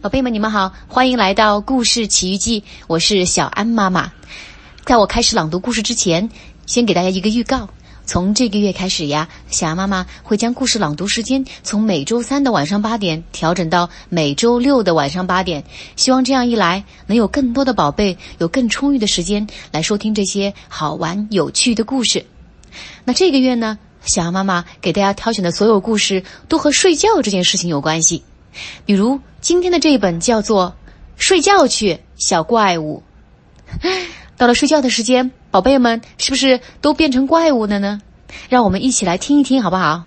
宝贝们，你们好，欢迎来到《故事奇遇记》，我是小安妈妈。在我开始朗读故事之前，先给大家一个预告：从这个月开始呀，小安妈妈会将故事朗读时间从每周三的晚上八点调整到每周六的晚上八点。希望这样一来，能有更多的宝贝有更充裕的时间来收听这些好玩有趣的故事。那这个月呢，小安妈妈给大家挑选的所有故事都和睡觉这件事情有关系。比如今天的这一本叫做《睡觉去，小怪物》。到了睡觉的时间，宝贝们是不是都变成怪物了呢？让我们一起来听一听，好不好？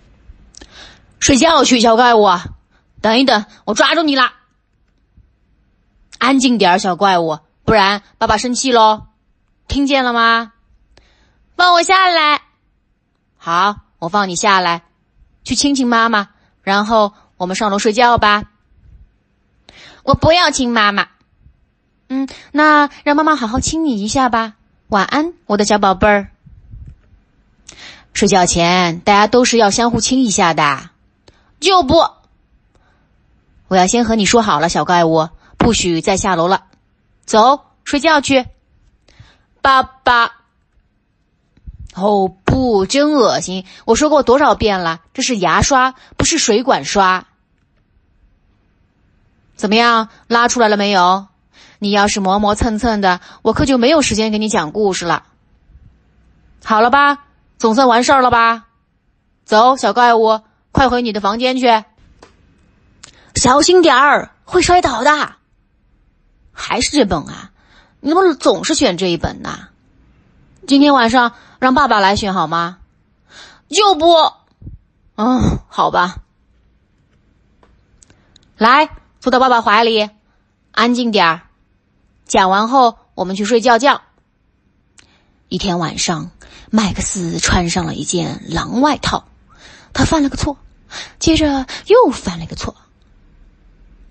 睡觉去，小怪物！等一等，我抓住你啦！安静点儿，小怪物，不然爸爸生气喽！听见了吗？放我下来！好，我放你下来，去亲亲妈妈，然后。我们上楼睡觉吧。我不要亲妈妈。嗯，那让妈妈好好亲你一下吧。晚安，我的小宝贝儿。睡觉前大家都是要相互亲一下的。就不，我要先和你说好了，小怪物，不许再下楼了。走，睡觉去。爸爸。哦不，真恶心！我说过多少遍了，这是牙刷，不是水管刷。怎么样，拉出来了没有？你要是磨磨蹭蹭的，我可就没有时间给你讲故事了。好了吧，总算完事儿了吧？走，小怪物，快回你的房间去。小心点儿，会摔倒的。还是这本啊？你怎么总是选这一本呢？今天晚上让爸爸来选好吗？就不。嗯，好吧。来。坐到爸爸怀里，安静点儿。讲完后，我们去睡觉觉。一天晚上，麦克斯穿上了一件狼外套，他犯了个错，接着又犯了一个错。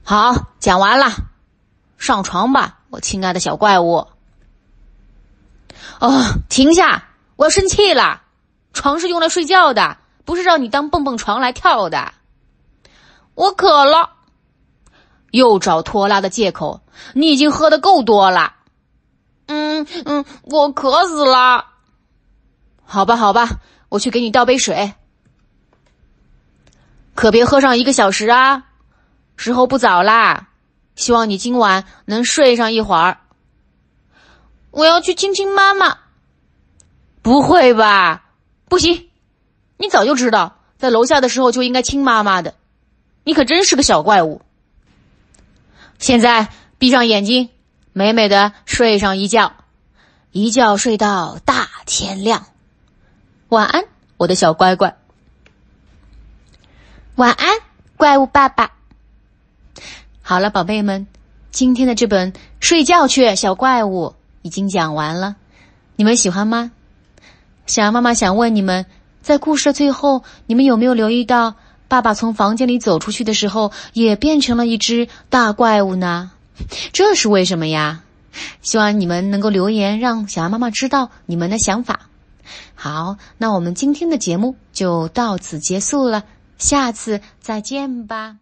好，讲完了，上床吧，我亲爱的小怪物。哦，停下！我要生气了。床是用来睡觉的，不是让你当蹦蹦床来跳的。我渴了。又找拖拉的借口，你已经喝的够多了。嗯嗯，我渴死了。好吧好吧，我去给你倒杯水。可别喝上一个小时啊，时候不早啦。希望你今晚能睡上一会儿。我要去亲亲妈妈。不会吧？不行，你早就知道，在楼下的时候就应该亲妈妈的。你可真是个小怪物。现在闭上眼睛，美美的睡上一觉，一觉睡到大天亮。晚安，我的小乖乖。晚安，怪物爸爸。好了，宝贝们，今天的这本《睡觉去，小怪物》已经讲完了，你们喜欢吗？小羊妈妈想问你们，在故事的最后，你们有没有留意到？爸爸从房间里走出去的时候，也变成了一只大怪物呢，这是为什么呀？希望你们能够留言，让小羊妈妈知道你们的想法。好，那我们今天的节目就到此结束了，下次再见吧。